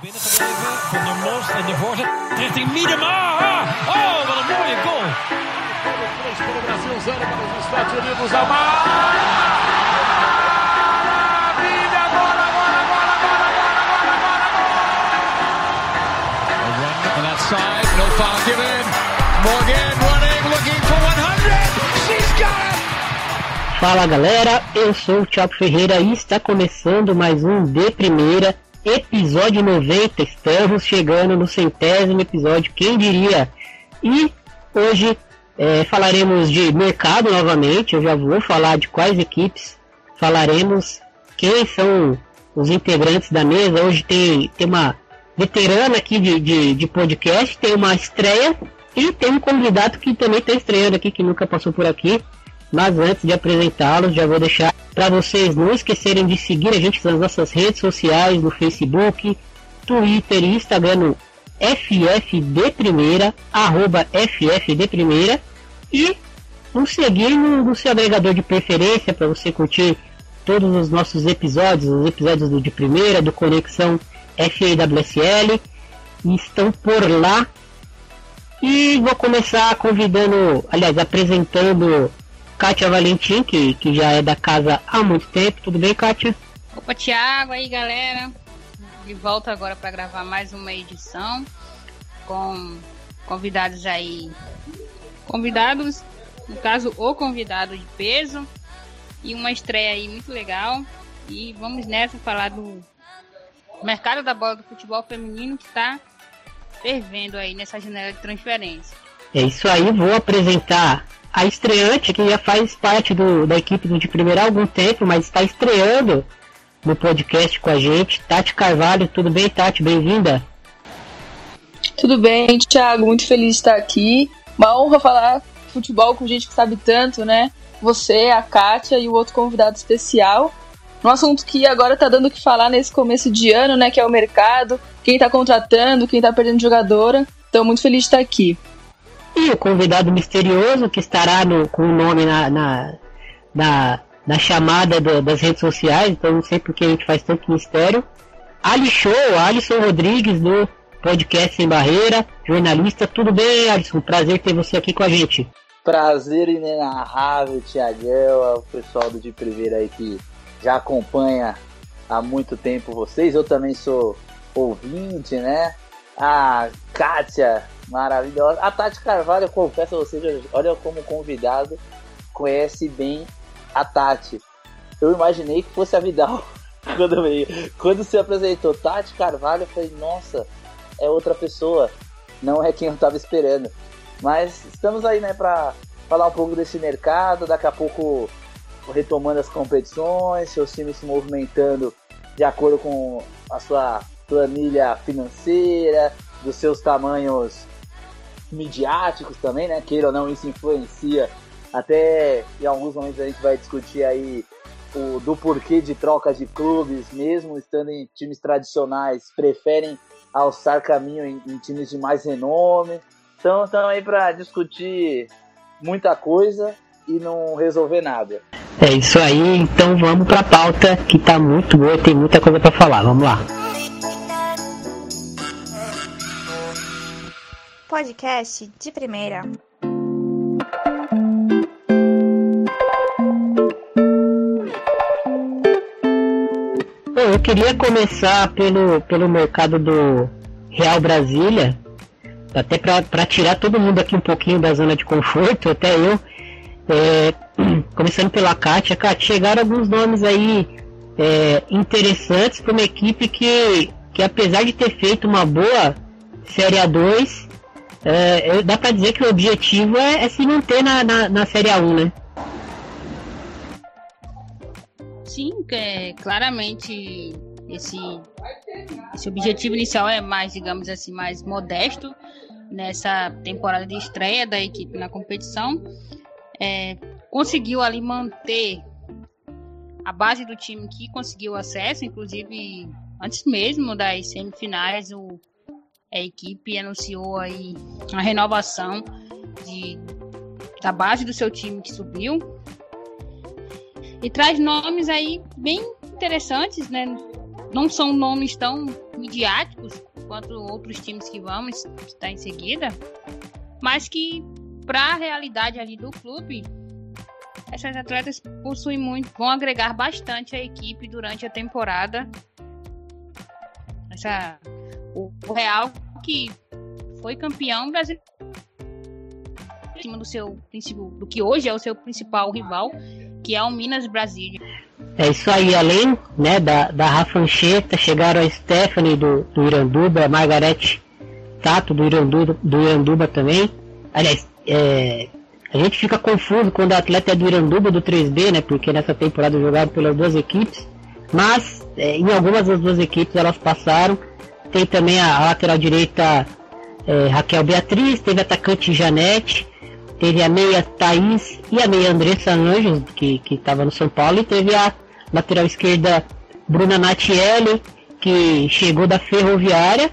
binnen gebleven. Van der Mos en de voorzet richting Miedema. Oh, wat een mooie goal. On that side, no foul given. Morgan running, looking for 100. She's got it. Fala galera, eu sou o Thiago Ferreira e está começando mais um De Primeira, episódio 90. Estamos chegando no centésimo episódio, quem diria? E hoje é, falaremos de mercado novamente. Eu já vou falar de quais equipes falaremos, quem são os integrantes da mesa. Hoje tem, tem uma veterana aqui de, de, de podcast, tem uma estreia e tem um convidado que também está estreando aqui, que nunca passou por aqui. Mas antes de apresentá-los, já vou deixar para vocês não esquecerem de seguir a gente nas nossas redes sociais, no Facebook, Twitter e Instagram no FFD Primeira, arroba FFD Primeira, e nos seguir no, no seu agregador de preferência para você curtir todos os nossos episódios, os episódios do de primeira, do Conexão FAWSL, estão por lá. E vou começar convidando, aliás, apresentando Kátia Valentim, que, que já é da casa há muito tempo. Tudo bem, Kátia? Opa, Thiago aí, galera. De volta agora para gravar mais uma edição com convidados aí. Convidados, no caso, o convidado de peso. E uma estreia aí muito legal. E vamos nessa falar do mercado da bola do futebol feminino que está fervendo aí nessa janela de transferência. É isso aí, vou apresentar a estreante que já faz parte do, da equipe de primeira há algum tempo, mas está estreando no podcast com a gente. Tati Carvalho, tudo bem, Tati? Bem-vinda. Tudo bem, Thiago, muito feliz de estar aqui. Uma honra falar futebol com gente que sabe tanto, né? Você, a Kátia e o outro convidado especial. Um assunto que agora tá dando o que falar nesse começo de ano, né? Que é o mercado, quem tá contratando, quem tá perdendo jogadora. Então, muito feliz de estar aqui. E o convidado misterioso que estará no, com o nome na, na, na, na chamada do, das redes sociais, então não sei porque a gente faz tanto mistério. Ali Show, Alisson Rodrigues do podcast Sem Barreira, jornalista. Tudo bem, Alisson? Prazer ter você aqui com a gente. Prazer inenarrável, Tiagão, o pessoal do De Primeira aí que já acompanha há muito tempo vocês. Eu também sou ouvinte, né? A Kátia, maravilhosa. A Tati Carvalho, eu confesso a vocês, olha como convidado, conhece bem a Tati. Eu imaginei que fosse a Vidal quando veio. Quando se apresentou Tati Carvalho, eu falei, nossa, é outra pessoa. Não é quem eu tava esperando. Mas estamos aí, né, pra falar um pouco desse mercado. Daqui a pouco retomando as competições, seus times se movimentando de acordo com a sua planilha financeira, dos seus tamanhos midiáticos também, né? Queira ou não, isso influencia. Até em alguns momentos a gente vai discutir aí o, do porquê de troca de clubes, mesmo estando em times tradicionais, preferem alçar caminho em, em times de mais renome. Então, estamos aí para discutir muita coisa e não resolver nada. É isso aí, então vamos pra pauta que tá muito boa tem muita coisa para falar. Vamos lá. Podcast de primeira. Bom, eu queria começar pelo, pelo mercado do Real Brasília, até para tirar todo mundo aqui um pouquinho da zona de conforto, até eu. É, começando pela Kátia. Kátia, chegaram alguns nomes aí é, interessantes para uma equipe que, que, apesar de ter feito uma boa Série A2, é, dá para dizer que o objetivo é, é se manter na, na, na Série A1, né? Sim, é, claramente esse, esse objetivo inicial é mais, digamos assim, mais modesto nessa temporada de estreia da equipe na competição. É, conseguiu ali manter a base do time que conseguiu acesso, inclusive antes mesmo das semifinais, o, a equipe anunciou aí a renovação de, da base do seu time que subiu e traz nomes aí bem interessantes, né? Não são nomes tão midiáticos quanto outros times que vamos estar em seguida, mas que para a realidade ali do clube, essas atletas possuem muito, vão agregar bastante à equipe durante a temporada. Essa, o, Real que foi campeão brasileiro em cima do seu do que hoje é o seu principal rival, que é o Minas Brasília. É isso aí, além né, da, da Rafa Ancheta, chegaram a Stephanie do, do Iranduba, a Margarete Tato do Iranduba, do Iranduba também. Aliás, é, a gente fica confuso quando o atleta é do Iranduba do 3B, né? Porque nessa temporada jogado pelas duas equipes. Mas é, em algumas das duas equipes elas passaram. Tem também a, lateral direita é, Raquel Beatriz, teve atacante Janete, teve a meia Thaís e a meia Andressa Anjos, que estava no São Paulo, e teve a lateral esquerda Bruna Natielli, que chegou da Ferroviária.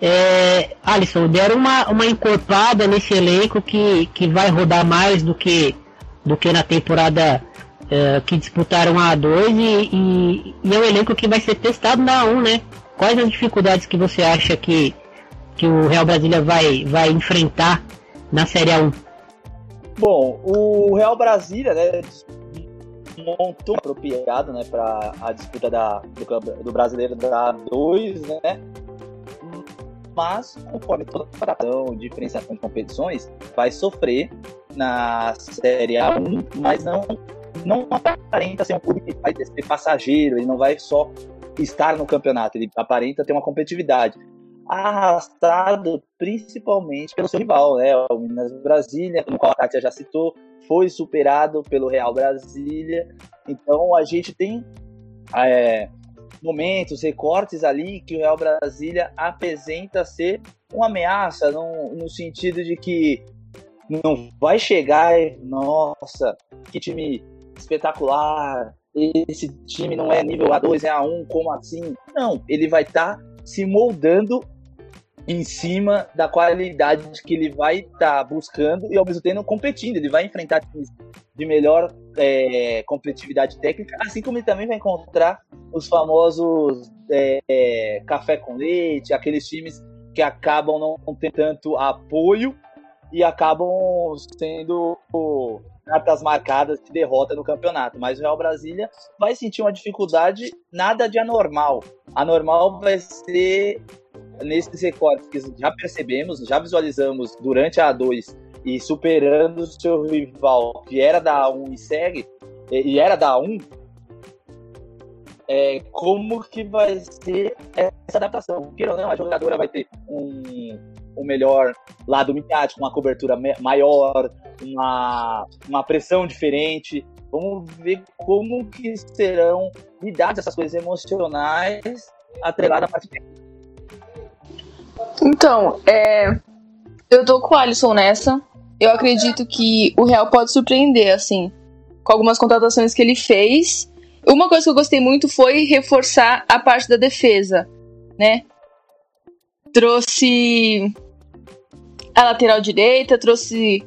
É, Alisson, deram uma, uma encorpada nesse elenco que, que vai rodar mais do que, do que na temporada é, que disputaram a A2 e, e, e, é um elenco que vai ser testado na A1, né? Quais as dificuldades que você acha que, que o Real Brasília vai, vai enfrentar na Série A1? Bom, o Real Brasília, né, montou apropriado, né, para a disputa da, do, do brasileiro da A2, né, mas conforme toda a diferenciação de competições, vai sofrer na Série A1, mas não, não aparenta ser um clube que vai ser passageiro, ele não vai só estar no campeonato, ele aparenta ter uma competitividade arrastado principalmente pelo seu rival, né? O Minas Brasília, qual a Kátia já citou, foi superado pelo Real Brasília. Então a gente tem é, momentos, recortes ali que o Real Brasília apresenta ser uma ameaça no, no sentido de que não vai chegar nossa, que time espetacular, esse time não é nível A2, é A1, como assim? Não, ele vai estar tá se moldando em cima da qualidade que ele vai estar tá buscando e ao mesmo tempo competindo. Ele vai enfrentar times de melhor é, competitividade técnica, assim como ele também vai encontrar os famosos é, é, café com leite, aqueles times que acabam não tendo tanto apoio e acabam sendo cartas marcadas de derrota no campeonato. Mas o Real Brasília vai sentir uma dificuldade nada de anormal. Anormal vai ser nesses recortes que já percebemos, já visualizamos durante a A2 e superando o seu rival que era da A1 e segue, e era da A1, é, como que vai ser essa adaptação? Queira ou não, a jogadora vai ter um, um melhor lado midiático, uma cobertura maior, uma, uma pressão diferente. Vamos ver como que serão lidadas essas coisas emocionais atreladas à parte. Então, é, eu tô com o Alisson nessa. Eu acredito que o Real pode surpreender, assim, com algumas contratações que ele fez. Uma coisa que eu gostei muito foi reforçar a parte da defesa, né? Trouxe a lateral direita, trouxe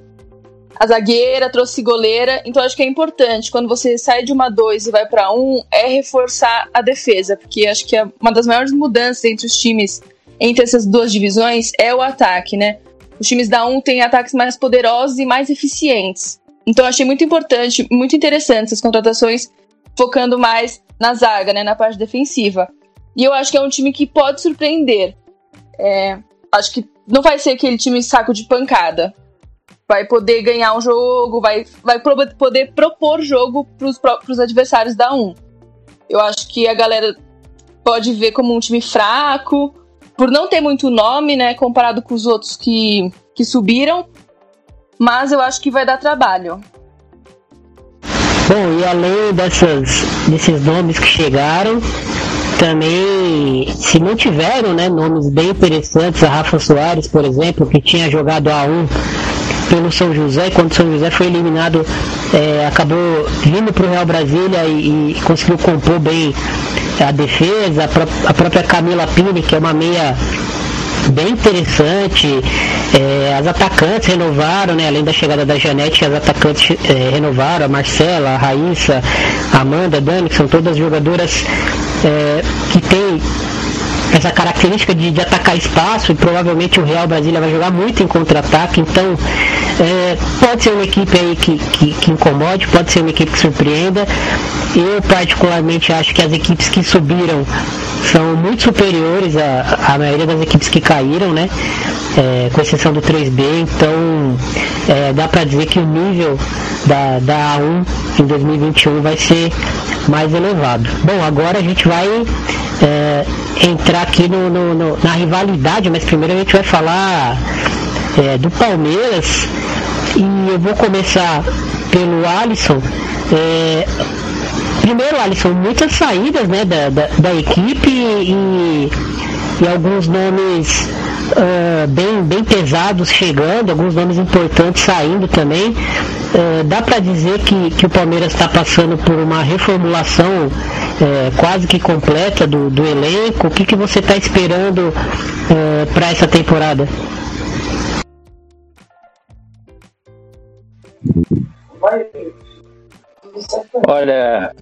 a zagueira, trouxe goleira. Então acho que é importante quando você sai de uma 2 e vai para um é reforçar a defesa, porque acho que é uma das maiores mudanças entre os times entre essas duas divisões é o ataque, né? Os times da 1 têm ataques mais poderosos e mais eficientes. Então achei muito importante, muito interessante essas contratações focando mais na zaga, né, na parte defensiva. E eu acho que é um time que pode surpreender. É, acho que não vai ser aquele time saco de pancada. Vai poder ganhar um jogo, vai, vai poder propor jogo para os adversários da 1. Eu acho que a galera pode ver como um time fraco, por não ter muito nome, né, comparado com os outros que, que subiram, mas eu acho que vai dar trabalho. Bom, e além dessas, desses nomes que chegaram, também se não tiveram né, nomes bem interessantes, a Rafa Soares, por exemplo, que tinha jogado a 1 pelo São José, quando o São José foi eliminado, é, acabou vindo para o Real Brasília e, e, conseguiu compor bem a defesa, a, pró a própria Camila Pini, que é uma meia bem interessante. É, as atacantes renovaram, né? Além da chegada da Janete, as atacantes é, renovaram, a Marcela, a Raíssa, a Amanda, a Dani, que são todas jogadoras é, que têm essa característica de, de, atacar espaço e provavelmente o Real Brasília vai jogar muito em contra-ataque, então é, pode ser uma equipe aí que, que, que, incomode, pode ser uma equipe que surpreenda. Eu particularmente acho que as equipes que subiram são muito superiores à, à maioria das equipes que caíram, né? É, com exceção do 3B, então é, dá para dizer que o nível da, da A1 em 2021 vai ser mais elevado. Bom, agora a gente vai é, entrar aqui no, no, no, na rivalidade, mas primeiro a gente vai falar é, do Palmeiras e eu vou começar pelo Alisson. É, primeiro, Alisson, muitas saídas né, da, da, da equipe e, e alguns nomes uh, bem, bem pesados chegando, alguns nomes importantes saindo também. Uh, dá para dizer que, que o Palmeiras está passando por uma reformulação uh, quase que completa do, do elenco. O que, que você está esperando para essa temporada? Olha,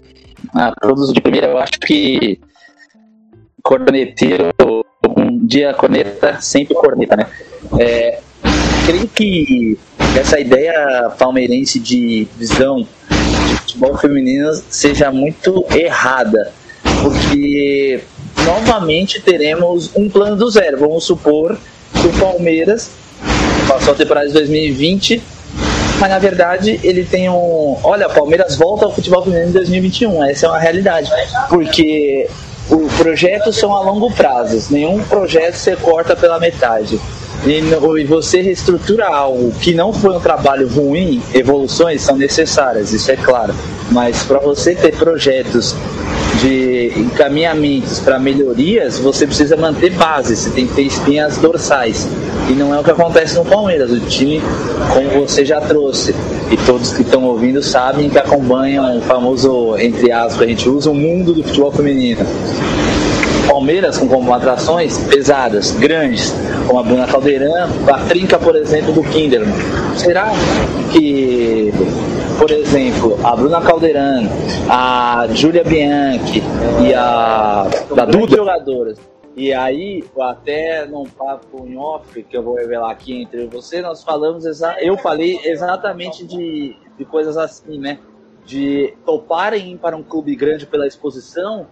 a todos de primeira, eu acho que corneteiro um dia corneta, sempre corneta, né? É, creio que essa ideia palmeirense de visão de futebol feminino seja muito errada, porque novamente teremos um plano do zero. Vamos supor que o Palmeiras passou a temporada de 2020, mas na verdade ele tem um. Olha, Palmeiras volta ao futebol feminino em 2021, essa é uma realidade, porque o projetos são a longo prazo, nenhum projeto se corta pela metade. E, e você reestrutura algo que não foi um trabalho ruim, evoluções são necessárias, isso é claro. Mas para você ter projetos de encaminhamentos para melhorias, você precisa manter base, você tem que ter espinhas dorsais. E não é o que acontece no Palmeiras. O time, como você já trouxe, e todos que estão ouvindo sabem que acompanham o famoso, entre aspas, que a gente usa, o mundo do futebol feminino. Palmeiras com atrações pesadas, grandes, como a Bruna Caldeirão, a trinca, por exemplo, do Kinderman. Será que, por exemplo, a Bruna Caldeirão, a Júlia Bianchi e a, a Duda, jogadoras, e aí, até num papo em off que eu vou revelar aqui entre você, nós falamos, eu falei exatamente de, de coisas assim, né? De toparem para um clube grande pela exposição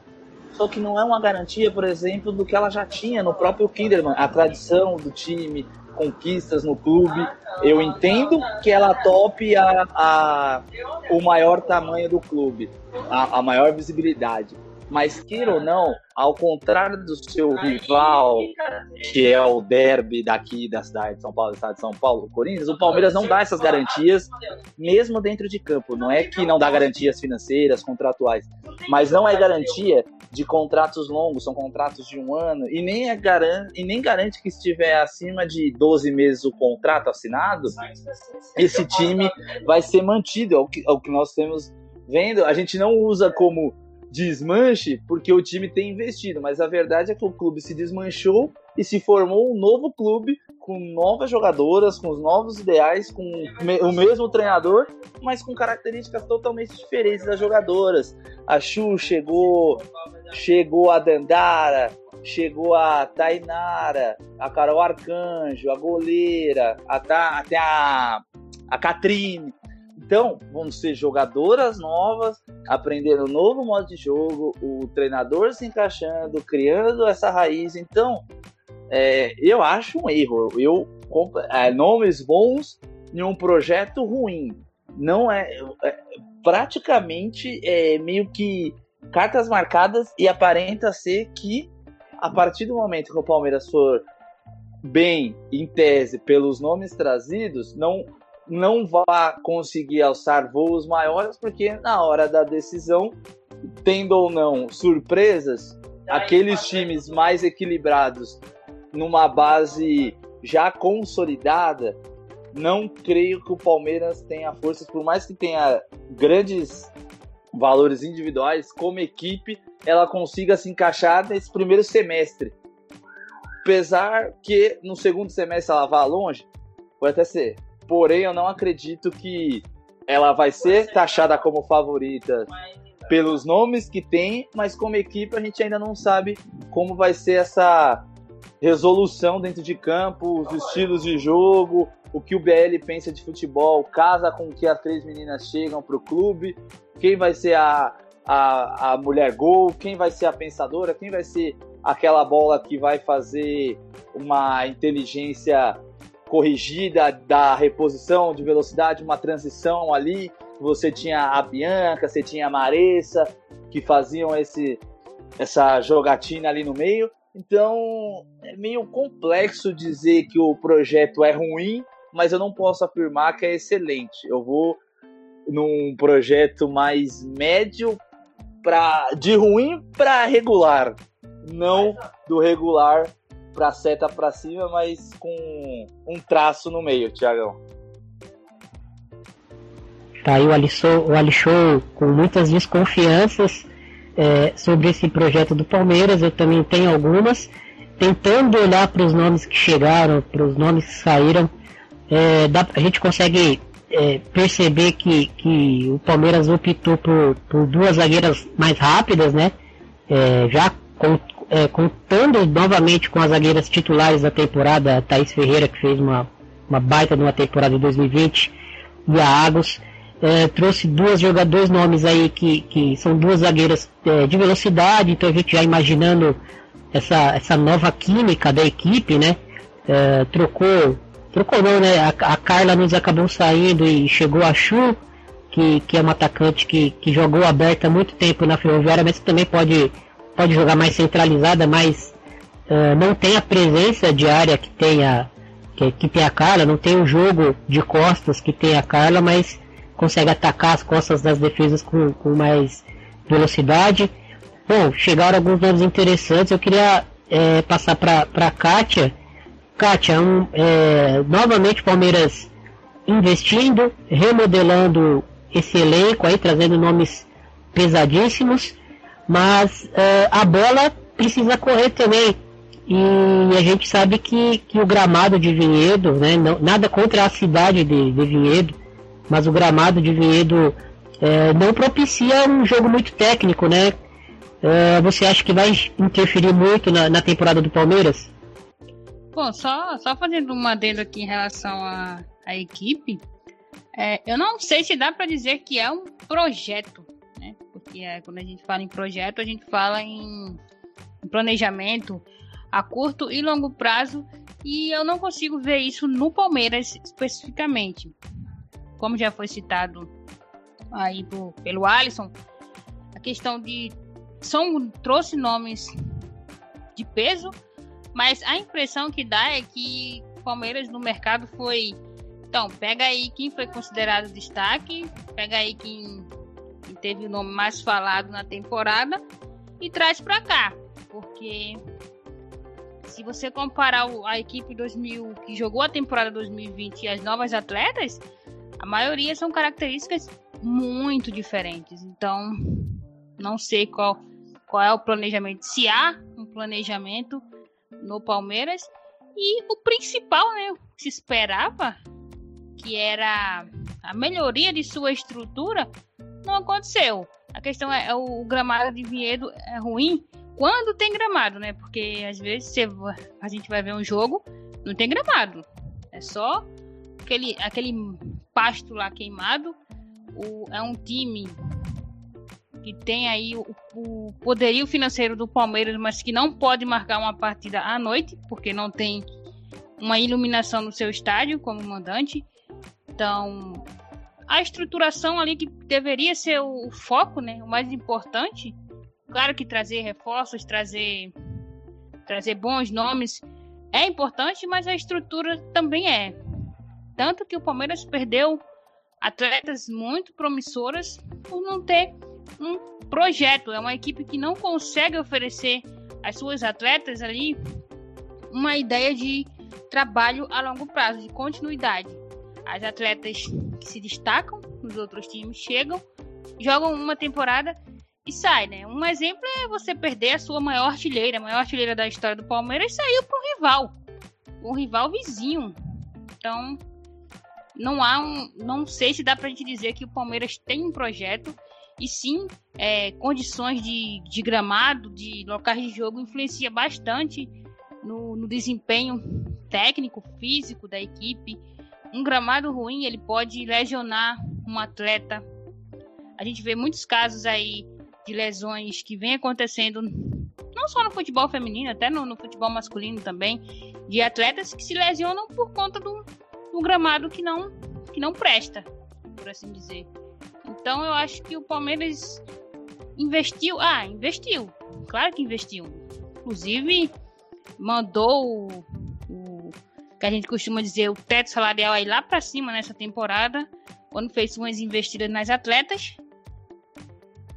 só que não é uma garantia, por exemplo, do que ela já tinha no próprio Kinderman, a tradição do time, conquistas no clube. Eu entendo que ela tope a, a o maior tamanho do clube, a, a maior visibilidade. Mas queira ou não, ao contrário do seu rival, que é o derby daqui da cidade de São Paulo, do estado de São Paulo, o Corinthians, o Palmeiras não dá essas garantias, mesmo dentro de campo. Não é que não dá garantias financeiras, contratuais, mas não é garantia de contratos longos, são contratos de um ano, e nem, é garante, e nem garante que estiver acima de 12 meses o contrato assinado, esse time vai ser mantido, é o que, é o que nós temos vendo. A gente não usa como desmanche porque o time tem investido, mas a verdade é que o clube se desmanchou e se formou um novo clube com novas jogadoras, com os novos ideais, com o mesmo treinador, mas com características totalmente diferentes das jogadoras. A Chu chegou, chegou a Dandara, chegou a Tainara, a Carol Arcanjo, a goleira, até a, a Catrine. Então, vão ser jogadoras novas, aprendendo um novo modo de jogo, o treinador se encaixando, criando essa raiz. Então, é, eu acho um erro. Eu é, nomes bons em um projeto ruim. Não é, é praticamente é meio que cartas marcadas e aparenta ser que a partir do momento que o Palmeiras for bem em tese pelos nomes trazidos, não não vá conseguir alçar voos maiores, porque na hora da decisão, tendo ou não surpresas, aqueles times mais equilibrados numa base já consolidada, não creio que o Palmeiras tenha forças, por mais que tenha grandes valores individuais, como equipe, ela consiga se encaixar nesse primeiro semestre. Apesar que no segundo semestre ela vá longe, pode até ser. Porém, eu não acredito que ela vai ser taxada como favorita pelos nomes que tem, mas como equipe a gente ainda não sabe como vai ser essa resolução dentro de campo, os estilos de jogo, o que o BL pensa de futebol, casa com que as três meninas chegam para o clube, quem vai ser a, a, a mulher gol, quem vai ser a pensadora, quem vai ser aquela bola que vai fazer uma inteligência corrigida da reposição de velocidade, uma transição ali. Você tinha a Bianca, você tinha a Maressa, que faziam esse, essa jogatina ali no meio. Então é meio complexo dizer que o projeto é ruim, mas eu não posso afirmar que é excelente. Eu vou num projeto mais médio para de ruim para regular, não do regular para seta para cima, mas com um traço no meio, Tiagão. Tá aí o Alixou, o Alixou com muitas desconfianças é, sobre esse projeto do Palmeiras, eu também tenho algumas, tentando olhar para os nomes que chegaram, para os nomes que saíram, é, dá, a gente consegue é, perceber que, que o Palmeiras optou por, por duas zagueiras mais rápidas, né? É, já com, é, contando novamente com as zagueiras titulares da temporada, a Thaís Ferreira, que fez uma, uma baita numa temporada de 2020, e a Agos é, trouxe duas jogadores nomes aí que, que são duas zagueiras é, de velocidade, então a gente já imaginando essa, essa nova química da equipe, né? É, trocou, trocou não, né? A, a, Carla nos acabou saindo e chegou a Chu, que, que é uma atacante que, que jogou aberta há muito tempo na Ferroviária, mas também pode, pode jogar mais centralizada, mas uh, não tem a presença de área que tem a, que, que tem a Carla, não tem o jogo de costas que tem a Carla, mas consegue atacar as costas das defesas com, com mais velocidade. Bom, chegaram alguns nomes interessantes. Eu queria é, passar para a Kátia. Kátia, um, é, novamente Palmeiras investindo, remodelando esse elenco aí, trazendo nomes pesadíssimos, mas é, a bola precisa correr também. E a gente sabe que, que o gramado de Vinhedo, né, não, nada contra a cidade de, de Vinhedo, mas o gramado de Vinhedo é, não propicia um jogo muito técnico, né? É, você acha que vai interferir muito na, na, temporada do Palmeiras? Bom, só, só fazendo uma adendo aqui em relação à, à equipe, é, eu não sei se dá para dizer que é um projeto, Porque é, quando a gente fala em projeto, a gente fala em, planejamento a curto e longo prazo, e eu não consigo ver isso no Palmeiras especificamente. Como já foi citado aí do, pelo Alisson, a questão de são trouxe nomes de peso, mas a impressão que dá é que Palmeiras no mercado foi então, pega aí quem foi considerado destaque, pega aí quem teve o nome mais falado na temporada e traz para cá, porque se você comparar a equipe 2000 que jogou a temporada 2020 e as novas atletas, a maioria são características muito diferentes. Então, não sei qual, qual é o planejamento. Se há um planejamento no Palmeiras. E o principal, né? Se esperava que era a melhoria de sua estrutura, não aconteceu. A questão é, é o gramado de Vinhedo é ruim quando tem gramado, né? Porque às vezes você, a gente vai ver um jogo, não tem gramado. É só aquele, aquele pasto lá queimado. O, é um time que tem aí o, o, poderio financeiro do Palmeiras, mas que não pode marcar uma partida à noite, porque não tem uma iluminação no seu estádio como mandante. Então, a estruturação ali que deveria ser o, foco, né, o mais importante. Claro que trazer reforços, trazer trazer bons nomes é importante, mas a estrutura também é. Tanto que o Palmeiras perdeu atletas muito promissoras por não ter um projeto. É uma equipe que não consegue oferecer às suas atletas ali uma ideia de trabalho a longo prazo, de continuidade. As atletas que se destacam nos outros times chegam, jogam uma temporada e saem, né? Um exemplo é você perder a sua maior artilheira, a maior artilheira da história do Palmeiras saiu para um rival, um rival vizinho. Então, não há um. Não sei se dá pra gente dizer que o Palmeiras tem um projeto e sim é, condições de, de gramado, de locais de jogo, influencia bastante no, no desempenho técnico, físico da equipe. Um gramado ruim ele pode lesionar um atleta. A gente vê muitos casos aí de lesões que vem acontecendo não só no futebol feminino, até no, no futebol masculino também, de atletas que se lesionam por conta do, do gramado que não, que não presta, por assim dizer. Então eu acho que o Palmeiras investiu. Ah, investiu. Claro que investiu. Inclusive, mandou que a gente costuma dizer, o teto salarial aí lá para cima nessa temporada, quando fez umas investidas nas atletas.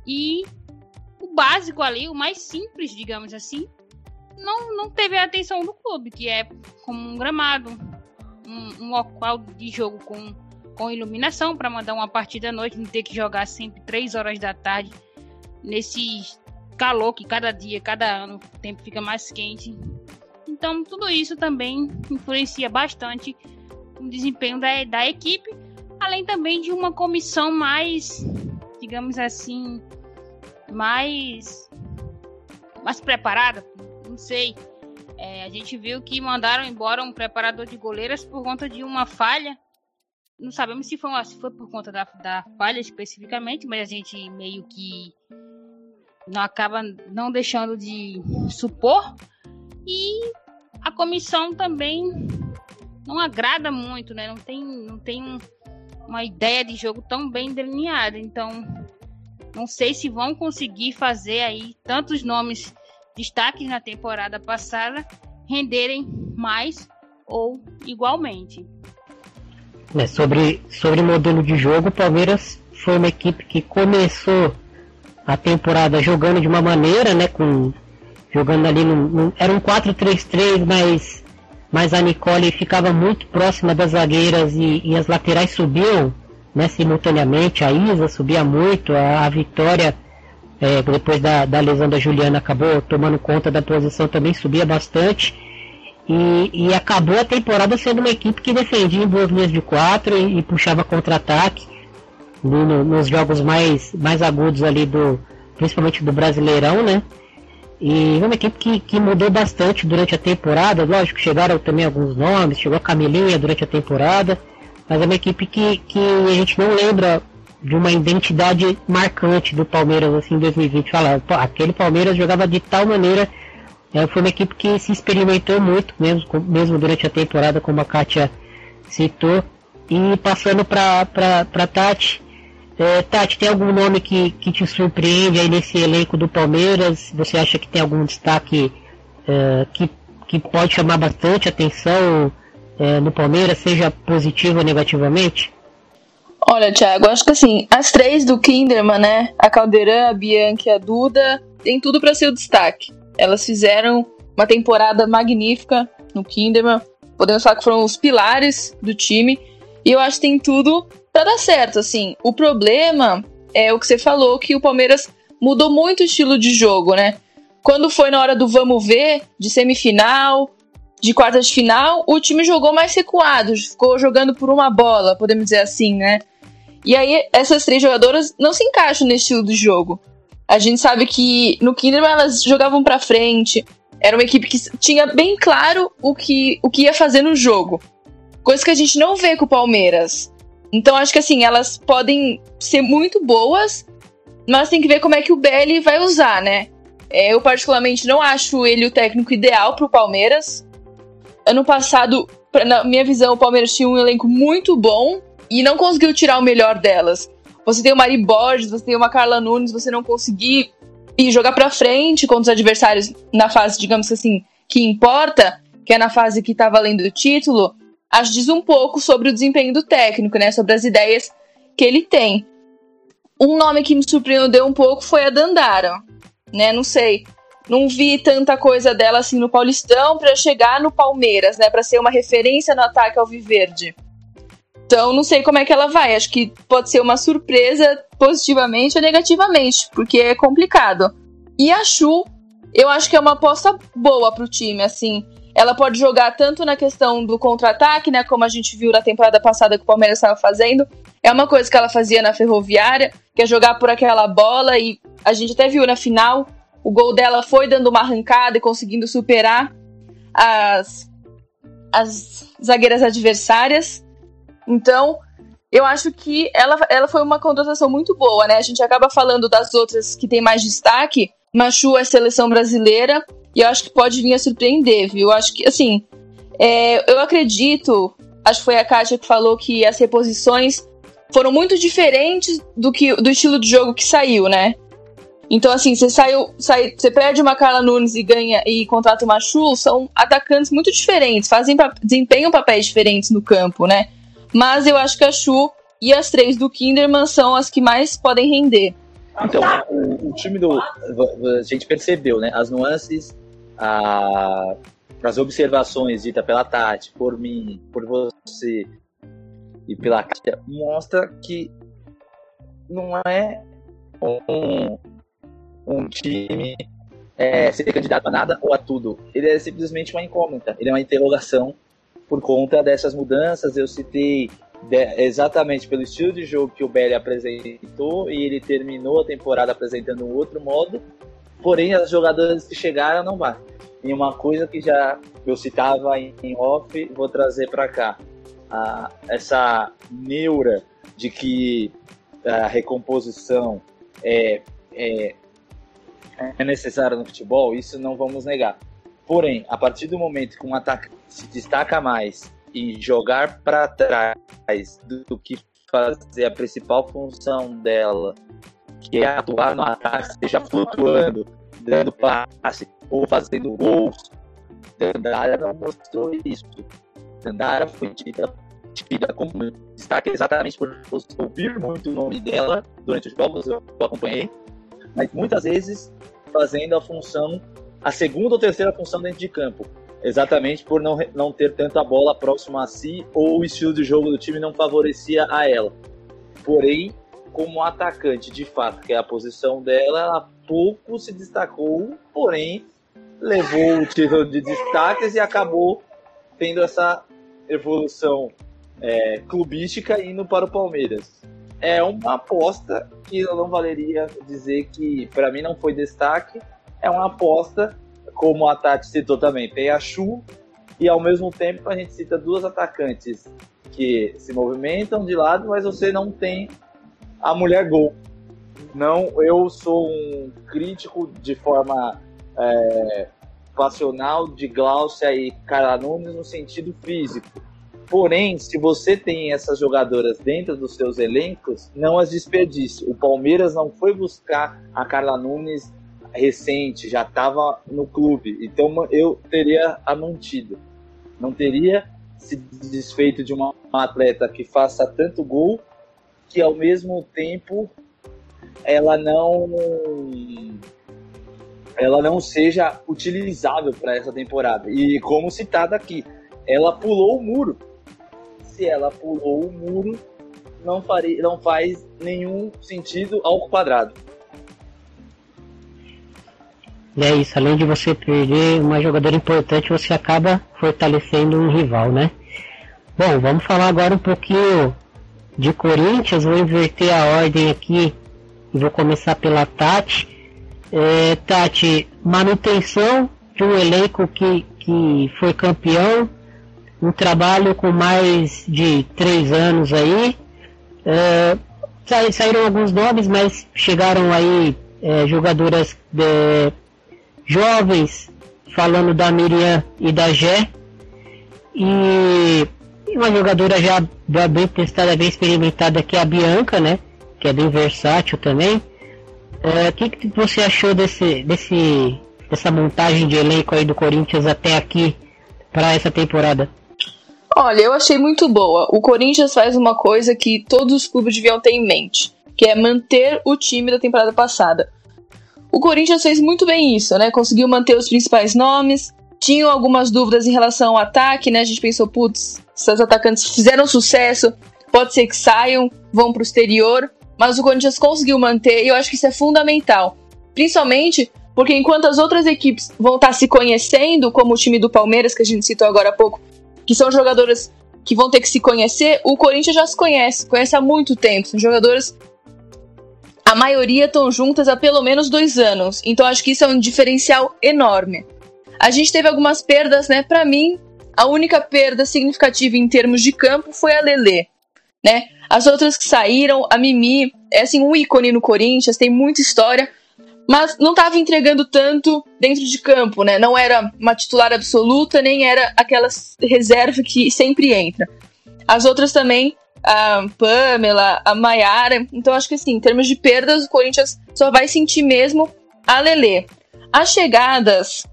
E o básico ali, o mais simples, digamos assim, não, não teve a atenção do clube, que é como um gramado, um, um local de jogo com, com iluminação para mandar uma partida à noite, não ter que jogar sempre 3 horas da tarde nesse calor que cada dia, cada ano, o tempo fica mais quente. Então, tudo isso também influencia bastante o desempenho da, da equipe, além também de uma comissão mais, digamos assim, mais, mais preparada, não sei. É, a gente viu que mandaram embora um preparador de goleiras por conta de uma falha. Não sabemos se foi, se foi por conta da, da falha especificamente, mas a gente meio que não acaba não deixando de supor. E a comissão também não agrada muito, né? Não tem, não tem uma ideia de jogo tão bem delineada. Então, não sei se vão conseguir fazer aí tantos nomes destaques na temporada passada renderem mais ou igualmente. É, sobre, sobre modelo de jogo, o Palmeiras foi uma equipe que começou a temporada jogando de uma maneira, né, com jogando ali no, no era um 4-3-3, mas mas a Nicole ficava muito próxima das zagueiras e, e, as laterais subiam, né, simultaneamente. A Isa subia muito, a, a Vitória é, depois da, da lesão da Juliana acabou tomando conta da posição também subia bastante. E, e acabou a temporada sendo uma equipe que defendia em duas linhas de quatro e, e puxava contra-ataque no, no, nos jogos mais, mais agudos ali do principalmente do Brasileirão, né? E uma equipe que, que mudou bastante durante a temporada, lógico, chegaram também alguns nomes, chegou a Camilinha durante a temporada, mas é uma equipe que, que a gente não lembra de uma identidade marcante do Palmeiras assim em 2020. Falar, aquele Palmeiras jogava de tal maneira, é, foi uma equipe que se experimentou muito, mesmo, mesmo durante a temporada, como a Kátia citou. E passando para Tati, é, Tati, tem algum nome que, que te surpreende aí nesse elenco do Palmeiras? Você acha que tem algum destaque é, que, que pode chamar bastante atenção é, no Palmeiras, seja positivo ou negativamente? Olha, Thiago, acho que assim, as três do Kinderman, né? A Caldeirão, a Bianca e a Duda, tem tudo para ser o destaque. Elas fizeram uma temporada magnífica no Kinderman. Podemos falar que foram os pilares do time. E eu acho que tem tudo para dar certo, assim. O problema é o que você falou, que o Palmeiras mudou muito o estilo de jogo, né? Quando foi na hora do vamos ver, de semifinal, de quartas de final, o time jogou mais recuado, ficou jogando por uma bola, podemos dizer assim, né? E aí essas três jogadoras não se encaixam nesse estilo de jogo. A gente sabe que no Kinderman elas jogavam para frente, era uma equipe que tinha bem claro o que, o que ia fazer no jogo. Coisa que a gente não vê com o Palmeiras. Então acho que assim, elas podem ser muito boas, mas tem que ver como é que o BL vai usar, né? É, eu particularmente não acho ele o técnico ideal para o Palmeiras. Ano passado, na minha visão, o Palmeiras tinha um elenco muito bom e não conseguiu tirar o melhor delas. Você tem o Mari Borges, você tem uma Carla Nunes, você não conseguir ir jogar para frente contra os adversários na fase, digamos assim, que importa, que é na fase que tá valendo o título, acho diz um pouco sobre o desempenho do técnico, né? Sobre as ideias que ele tem. Um nome que me surpreendeu um pouco foi a Dandara, né? Não sei, não vi tanta coisa dela assim no Paulistão para chegar no Palmeiras, né? Para ser uma referência no ataque ao Viverde. Então, não sei como é que ela vai. Acho que pode ser uma surpresa positivamente ou negativamente, porque é complicado. E a Chu, eu acho que é uma aposta boa pro time, assim. Ela pode jogar tanto na questão do contra-ataque, né, como a gente viu na temporada passada que o Palmeiras estava fazendo. é uma coisa que ela fazia na Ferroviária, que é jogar por aquela bola e a gente até viu na final, o gol dela foi dando uma arrancada e conseguindo superar as, as zagueiras adversárias. Então, eu acho que ela, ela foi uma contratação muito boa, né? A gente acaba falando das outras que tem mais destaque. Machu é seleção brasileira e eu acho que pode vir a surpreender, viu? Eu acho que, assim, é, eu acredito, acho que foi a Kátia que falou que as reposições foram muito diferentes do que do estilo de jogo que saiu, né? Então, assim, você saiu, sai, você perde uma Carla Nunes e ganha e contrata uma Chu, são atacantes muito diferentes, fazem desempenham papéis diferentes no campo, né? Mas eu acho que a Chu e as três do Kinderman são as que mais podem render. Então, o, o time do. A gente percebeu, né? As nuances, a, as observações ditas pela Tati, por mim, por você e pela Kátia, mostra que não é um, um time é, ser candidato a nada ou a tudo. Ele é simplesmente uma incógnita, ele é uma interrogação por conta dessas mudanças. Eu citei de, exatamente pelo estilo de jogo que o Belly apresentou e ele terminou a temporada apresentando um outro modo. Porém, as jogadoras que chegaram não vai. E uma coisa que já eu citava em, off, vou trazer para cá. Ah, essa neura de que a recomposição é, é, é necessária no futebol, isso não vamos negar. Porém, a partir do momento que um ataque se destaca mais em jogar para trás do que fazer a principal função dela, que é atuar no ataque, seja flutuando, dando passe ou fazendo gols, Dandara não mostrou isso. Dandara foi tida, tida como destaque exatamente por ouvir muito o nome dela durante os jogos, eu acompanhei, mas muitas vezes fazendo a função, a segunda ou terceira função dentro de campo exatamente por não, não ter tanta bola próxima a si ou o estilo de jogo do time não favorecia a ela. Porém, como atacante, de fato, que é a posição dela, ela pouco se destacou, porém levou o título de destaques e acabou tendo essa evolução é, clubística indo para o Palmeiras. É uma aposta que eu não valeria dizer que para mim não foi destaque, é uma aposta como a Tati citou também, tem a Chu e ao mesmo tempo a gente cita duas atacantes que se movimentam de lado, mas você não tem a mulher gol. Não, eu sou um crítico de forma é, passional de Glaucia e Carla Nunes no sentido físico. Porém, se você tem essas jogadoras dentro dos seus elencos, não as desperdice. O Palmeiras não foi buscar a Carla Nunes recente, já estava no clube, então eu teria a mantido. Não teria se desfeito de uma, uma atleta que faça tanto gol que ao mesmo tempo ela não ela não seja utilizável para essa temporada. E como citado aqui, ela pulou o muro. Se ela pulou o muro, não, faria, não faz nenhum sentido ao quadrado. E é isso, além de você perder uma jogadora importante, você acaba fortalecendo um rival, né? Bom, vamos falar agora um pouquinho de Corinthians, vou inverter a ordem aqui e vou começar pela Tati. É, Tati, manutenção de um elenco que, que foi campeão, um trabalho com mais de três anos aí. É, saíram alguns nomes, mas chegaram aí é, jogadoras de, jovens, falando da Miriam e da Gé. E uma jogadora já bem testada, bem experimentada que é a Bianca, né? Que é bem versátil também. É, o que, que você achou desse, desse, dessa montagem de elenco aí do Corinthians até aqui para essa temporada? Olha, eu achei muito boa. O Corinthians faz uma coisa que todos os clubes deviam ter em mente, que é manter o time da temporada passada. O Corinthians fez muito bem isso, né? Conseguiu manter os principais nomes. Tinham algumas dúvidas em relação ao ataque, né? A gente pensou, putz, seus atacantes fizeram sucesso, pode ser que saiam, vão para o exterior. Mas o Corinthians conseguiu manter e eu acho que isso é fundamental. Principalmente porque enquanto as outras equipes vão estar tá se conhecendo, como o time do Palmeiras, que a gente citou agora há pouco, que são jogadoras que vão ter que se conhecer, o Corinthians já se conhece, conhece há muito tempo. São jogadores. A maioria estão juntas há pelo menos dois anos. Então acho que isso é um diferencial enorme. A gente teve algumas perdas, né? Para mim, a única perda significativa em termos de campo foi a Lele, né? As outras que saíram, a Mimi, é assim um ícone no Corinthians, tem muita história, mas não estava entregando tanto dentro de campo, né? Não era uma titular absoluta, nem era aquela reserva que sempre entra. As outras também, a Pamela, a Maiara. Então acho que assim, em termos de perdas, o Corinthians só vai sentir mesmo a Lele. As chegadas,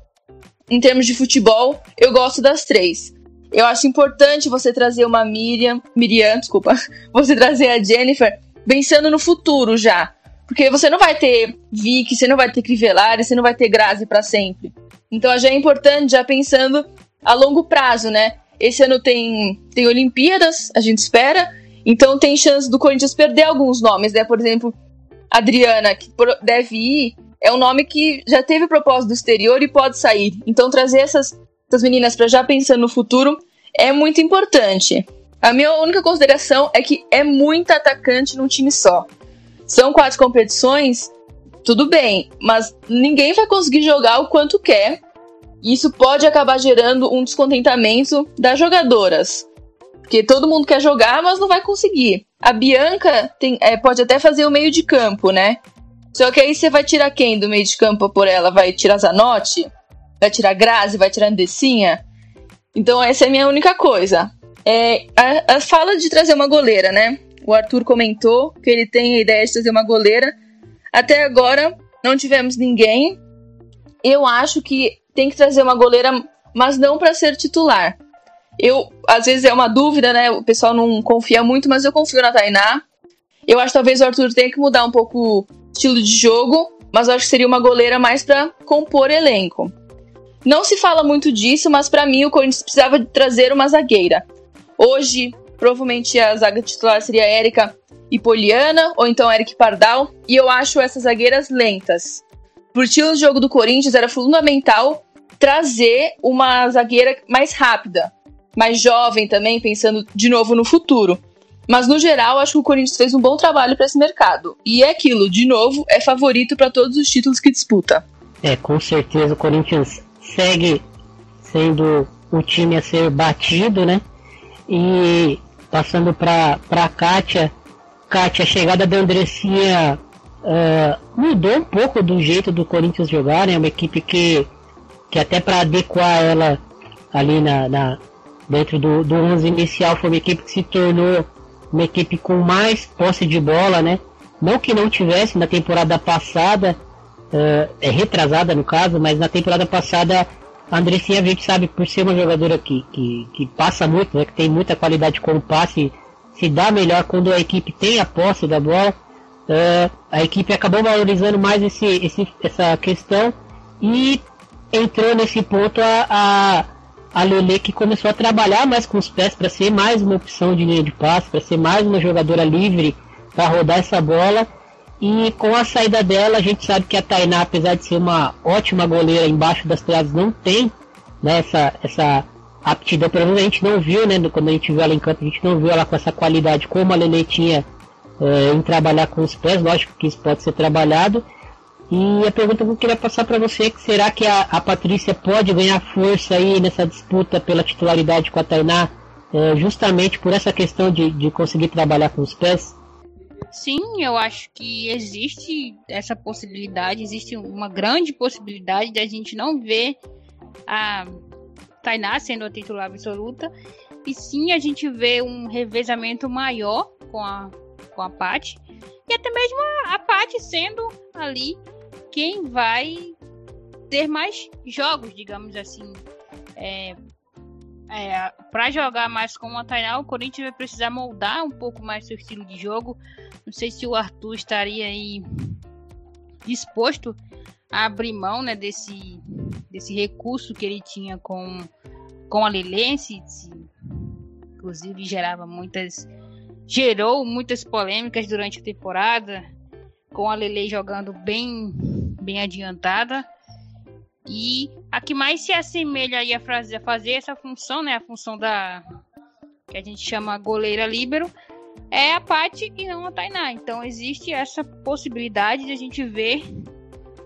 em termos de futebol, eu gosto das três. Eu acho importante você trazer uma Miriam, Miriam, desculpa, você trazer a Jennifer pensando no futuro já. Porque você não vai ter Vicky, você não vai ter Crivellari, você não vai ter Grazi para sempre. Então já é importante já pensando a longo prazo, né? Esse ano tem, tem Olimpíadas, a gente espera. Então tem chance do Corinthians perder alguns nomes, né? Por exemplo, Adriana, que deve ir, é um nome que já teve propósito do exterior e pode sair. Então trazer essas, essas meninas para já pensando no futuro é muito importante. A minha única consideração é que é muita atacante num time só. São quatro competições, tudo bem, mas ninguém vai conseguir jogar o quanto quer. E isso pode acabar gerando um descontentamento das jogadoras. Porque todo mundo quer jogar, mas não vai conseguir. A Bianca tem, é, pode até fazer o meio de campo, né? Só que aí você vai tirar quem do meio de campo por ela? Vai tirar Zanotti? Vai tirar Grazi? Vai tirar Andecinha? Então essa é a minha única coisa. É, a, a fala de trazer uma goleira, né? O Arthur comentou que ele tem a ideia de trazer uma goleira. Até agora não tivemos ninguém. Eu acho que tem que trazer uma goleira, mas não para ser titular. Eu, às vezes é uma dúvida, né? O pessoal não confia muito, mas eu confio na Tainá. Eu acho que talvez o Arthur tenha que mudar um pouco estilo de jogo, mas eu acho que seria uma goleira mais para compor elenco. Não se fala muito disso, mas para mim o Corinthians precisava trazer uma zagueira. Hoje, provavelmente a zaga titular seria Érica e Poliana, ou então Eric Pardal, e eu acho essas zagueiras lentas. Por estilo de jogo do Corinthians, era fundamental trazer uma zagueira mais rápida, mais jovem também, pensando de novo no futuro. Mas no geral, acho que o Corinthians fez um bom trabalho para esse mercado. E é aquilo, de novo, é favorito para todos os títulos que disputa. É, com certeza o Corinthians segue sendo o time a ser batido, né? E passando para a Kátia, Kátia, a chegada da Andressinha uh, mudou um pouco do jeito do Corinthians jogar, né? Uma equipe que, que até para adequar ela ali na, na dentro do, do 11 inicial foi uma equipe que se tornou uma equipe com mais posse de bola, né? Não que não tivesse na temporada passada, uh, é retrasada no caso, mas na temporada passada a Andressinha a gente sabe por ser uma jogadora que, que, que passa muito, né, que tem muita qualidade com o passe, se dá melhor quando a equipe tem a posse da bola. Uh, a equipe acabou valorizando mais esse, esse, essa questão e entrou nesse ponto a, a, a Lele que começou a trabalhar mais com os pés para ser mais uma opção de linha de passe, para ser mais uma jogadora livre para rodar essa bola e com a saída dela, a gente sabe que a Tainá, apesar de ser uma ótima goleira embaixo das trades, não tem né, essa, essa aptidão. Pelo a gente não viu, né? Quando a gente viu ela em campo, a gente não viu ela com essa qualidade como a Lele tinha é, em trabalhar com os pés. Lógico que isso pode ser trabalhado. E a pergunta que eu queria passar para você é que será que a, a Patrícia pode ganhar força aí nessa disputa pela titularidade com a Tainá, é, justamente por essa questão de, de conseguir trabalhar com os pés? Sim, eu acho que existe essa possibilidade, existe uma grande possibilidade de a gente não ver a Tainá sendo a titular absoluta, e sim a gente vê um revezamento maior com a, com a Paty, e até mesmo a, a Paty sendo ali quem vai ter mais jogos, digamos assim. É, é, para jogar mais com a Tainá, o Corinthians vai precisar moldar um pouco mais seu estilo de jogo. Não sei se o Arthur estaria aí disposto a abrir mão né, desse, desse recurso que ele tinha com, com a Lilense, inclusive gerava muitas gerou muitas polêmicas durante a temporada, com a Lele jogando bem bem adiantada. E a que mais se assemelha aí a fazer, a fazer essa função, né? A função da que a gente chama goleira líbero, é a Paty e não a Tainá. Então existe essa possibilidade de a gente ver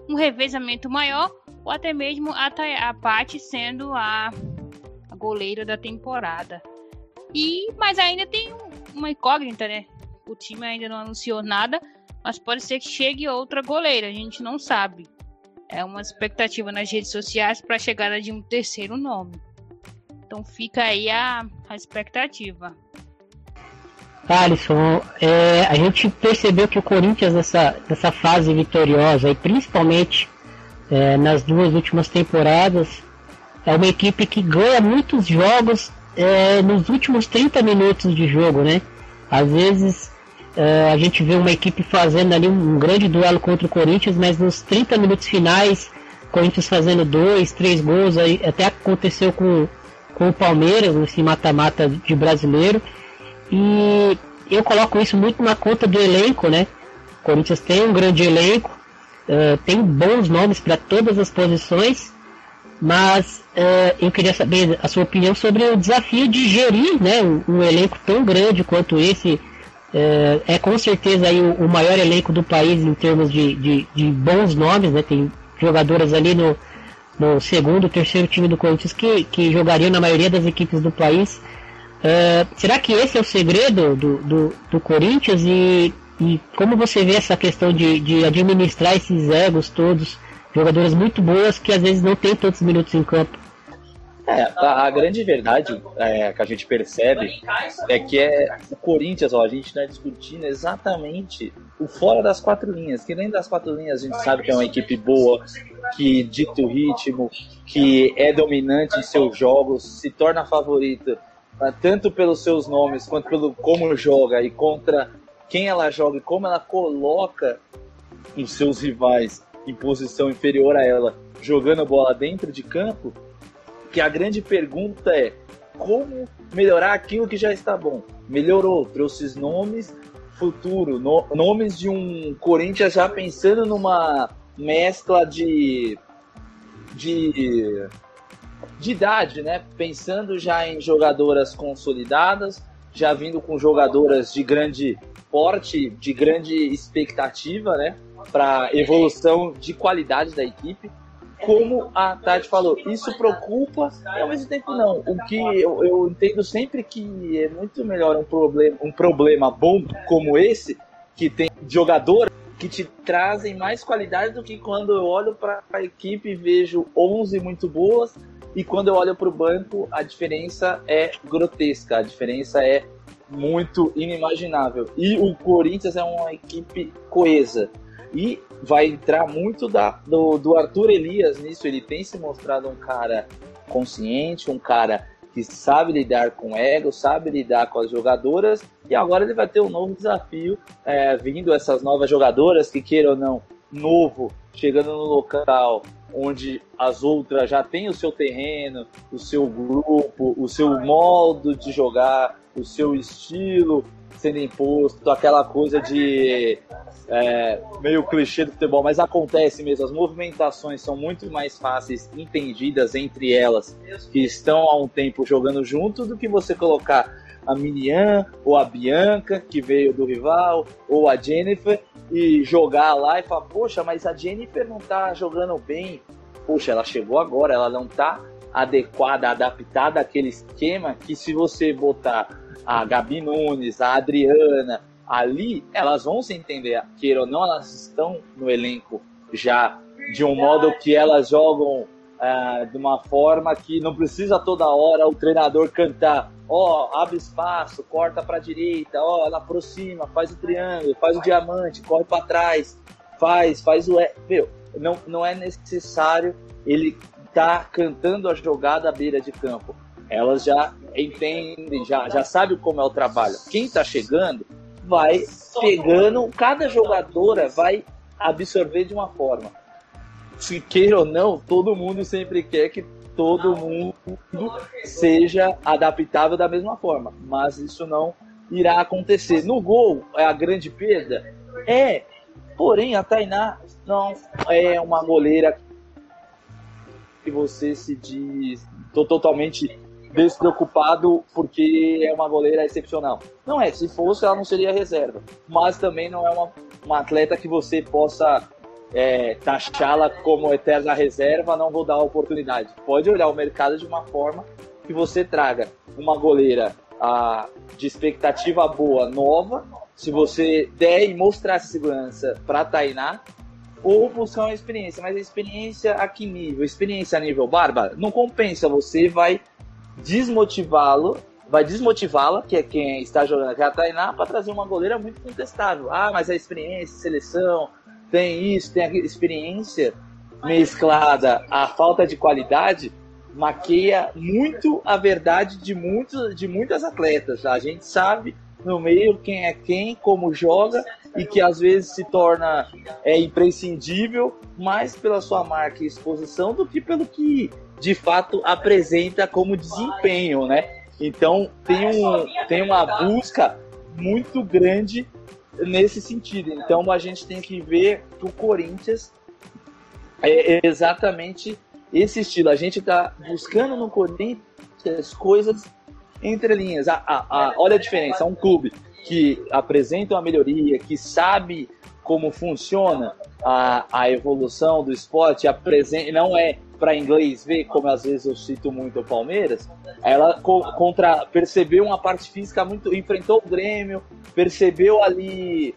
um revezamento maior ou até mesmo a, a Paty sendo a, a goleira da temporada. E mas ainda tem uma incógnita, né? O time ainda não anunciou nada, mas pode ser que chegue outra goleira, a gente não sabe. É uma expectativa nas redes sociais para a chegada de um terceiro nome. Então fica aí a, a expectativa. Alisson, é, a gente percebeu que o Corinthians nessa, nessa fase vitoriosa, e principalmente é, nas duas últimas temporadas, é uma equipe que ganha muitos jogos é, nos últimos 30 minutos de jogo, né? Às vezes é, a gente vê uma equipe fazendo ali um, um, grande duelo contra o Corinthians, mas nos 30 minutos finais, Corinthians fazendo dois, três gols, aí, até aconteceu com, com o Palmeiras, nesse mata-mata de brasileiro. E eu coloco isso muito na conta do elenco, né? O Corinthians tem um grande elenco, uh, tem bons nomes para todas as posições, mas uh, eu queria saber a sua opinião sobre o desafio de gerir né, um, um elenco tão grande quanto esse. Uh, é com certeza aí o, o, maior elenco do país em termos de, de, de bons nomes, né? Tem jogadores ali no, no segundo, terceiro time do Corinthians que, que jogariam na maioria das equipes do país. Uh, será que esse é o segredo do, do, do Corinthians? E, e, como você vê essa questão de, de administrar esses egos todos, jogadoras muito boas que às vezes não tem tantos minutos em campo? É, a, a grande verdade é, que a gente percebe é que é o Corinthians, ó, a gente está discutindo exatamente o fora das quatro linhas. Que nem das quatro linhas a gente sabe que é uma equipe boa, que dita o ritmo, que é dominante em seus jogos, se torna favorita tanto pelos seus nomes quanto pelo como joga e contra quem ela joga e como ela coloca os seus rivais em posição inferior a ela, jogando a bola dentro de campo, que a grande pergunta é como melhorar aquilo que já está bom. Melhorou, trouxe nomes futuro, no, nomes de um Corinthians já pensando numa mescla de de de idade, né? Pensando já em jogadoras consolidadas, já vindo com jogadoras de grande porte, de grande expectativa, né? Para evolução de qualidade da equipe. Como a Tati falou, isso preocupa e ao mesmo tempo não. O que eu, eu entendo sempre que é muito melhor um problema, um problema bom como esse, que tem jogador que te trazem mais qualidade do que quando eu olho para a equipe e vejo 11 muito boas e quando eu olho para o banco, a diferença é grotesca, a diferença é muito inimaginável. E o Corinthians é uma equipe coesa. E vai entrar muito da, do, do Arthur Elias nisso. Ele tem se mostrado um cara consciente, um cara que sabe lidar com ego, sabe lidar com as jogadoras. E agora ele vai ter um novo desafio, é, vindo essas novas jogadoras que queiram ou não, novo, chegando no local, onde as outras já têm o seu terreno, o seu grupo, o seu modo de jogar, o seu estilo sendo imposto, aquela coisa de é, meio clichê do futebol, mas acontece mesmo. As movimentações são muito mais fáceis, entendidas entre elas que estão há um tempo jogando junto, do que você colocar a Minian ou a Bianca, que veio do rival, ou a Jennifer, e jogar lá e falar, poxa, mas a Jennifer não tá jogando bem. Poxa, ela chegou agora, ela não tá adequada, adaptada àquele esquema que se você botar a Gabi Nunes, a Adriana ali, elas vão se entender. Queira ou não, elas estão no elenco já de um modo que elas jogam uh, de uma forma que não precisa toda hora o treinador cantar ó, abre espaço, corta para direita, ó, ela aproxima, faz o triângulo, faz o diamante, corre para trás, faz, faz o meu, não não é necessário ele tá cantando a jogada à beira de campo. Elas já entendem, já já sabe como é o trabalho. Quem está chegando vai pegando, cada jogadora vai absorver de uma forma. Se queira ou não, todo mundo sempre quer que todo mundo seja adaptável da mesma forma, mas isso não irá acontecer. No gol, é a grande perda? É, porém a Tainá não é uma goleira que você se diz totalmente despreocupado porque é uma goleira excepcional. Não é, se fosse ela não seria reserva, mas também não é uma, uma atleta que você possa é, taxá-la como eterna reserva, não vou dar a oportunidade. Pode olhar o mercado de uma forma que você traga uma goleira a, de expectativa boa, nova, se você der e mostrar segurança para Tainá, ou buscar uma experiência. Mas a experiência a que nível? Experiência a nível bárbara? Não compensa, você vai desmotivá-lo, vai desmotivá-la, que é quem está jogando, é a Tainá, para trazer uma goleira muito contestável. Ah, mas a experiência, seleção, tem isso, tem a experiência mesclada à falta de qualidade, maqueia muito a verdade de, muitos, de muitas atletas. A gente sabe no meio quem é quem, como joga e que às vezes se torna é imprescindível mais pela sua marca e exposição do que pelo que de fato apresenta como desempenho, né? Então tem, um, tem uma busca muito grande nesse sentido. Então a gente tem que ver que o Corinthians é exatamente esse estilo. A gente está buscando no Corinthians coisas entre linhas. A, a, a, olha a diferença, um clube que apresenta uma melhoria, que sabe como funciona a, a evolução do esporte, apresenta, não é para inglês ver, como às vezes eu cito muito o Palmeiras, ela contra percebeu uma parte física muito, enfrentou o Grêmio, percebeu ali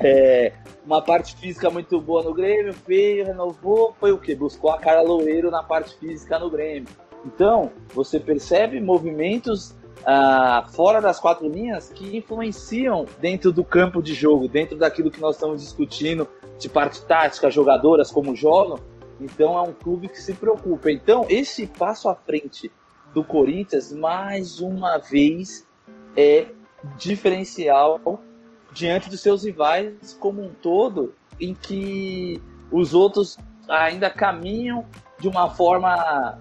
é, uma parte física muito boa no Grêmio, veio, renovou, foi o que? Buscou a cara Loureiro na parte física no Grêmio. Então, você percebe movimentos ah, fora das quatro linhas que influenciam dentro do campo de jogo, dentro daquilo que nós estamos discutindo, de parte tática, jogadoras como jogam. Então, é um clube que se preocupa. Então, esse passo à frente do Corinthians, mais uma vez, é diferencial diante dos seus rivais como um todo, em que os outros ainda caminham de uma forma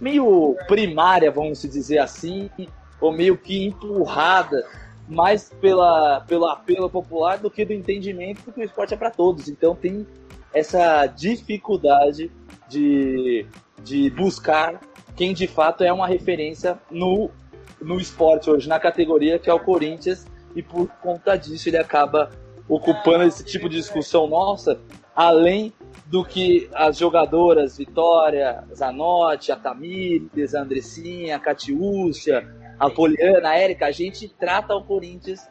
meio primária, vamos dizer assim, ou meio que empurrada mais pela, pelo apelo popular do que do entendimento que o esporte é para todos. Então tem essa dificuldade de, de buscar quem de fato é uma referência no, no esporte hoje, na categoria que é o Corinthians, e por conta disso ele acaba ocupando esse tipo de discussão nossa, além do que as jogadoras Vitória, Zanotti, a Tamires, a Andressinha, a Catiúcia, a Poliana, a Érica, a gente trata o Corinthians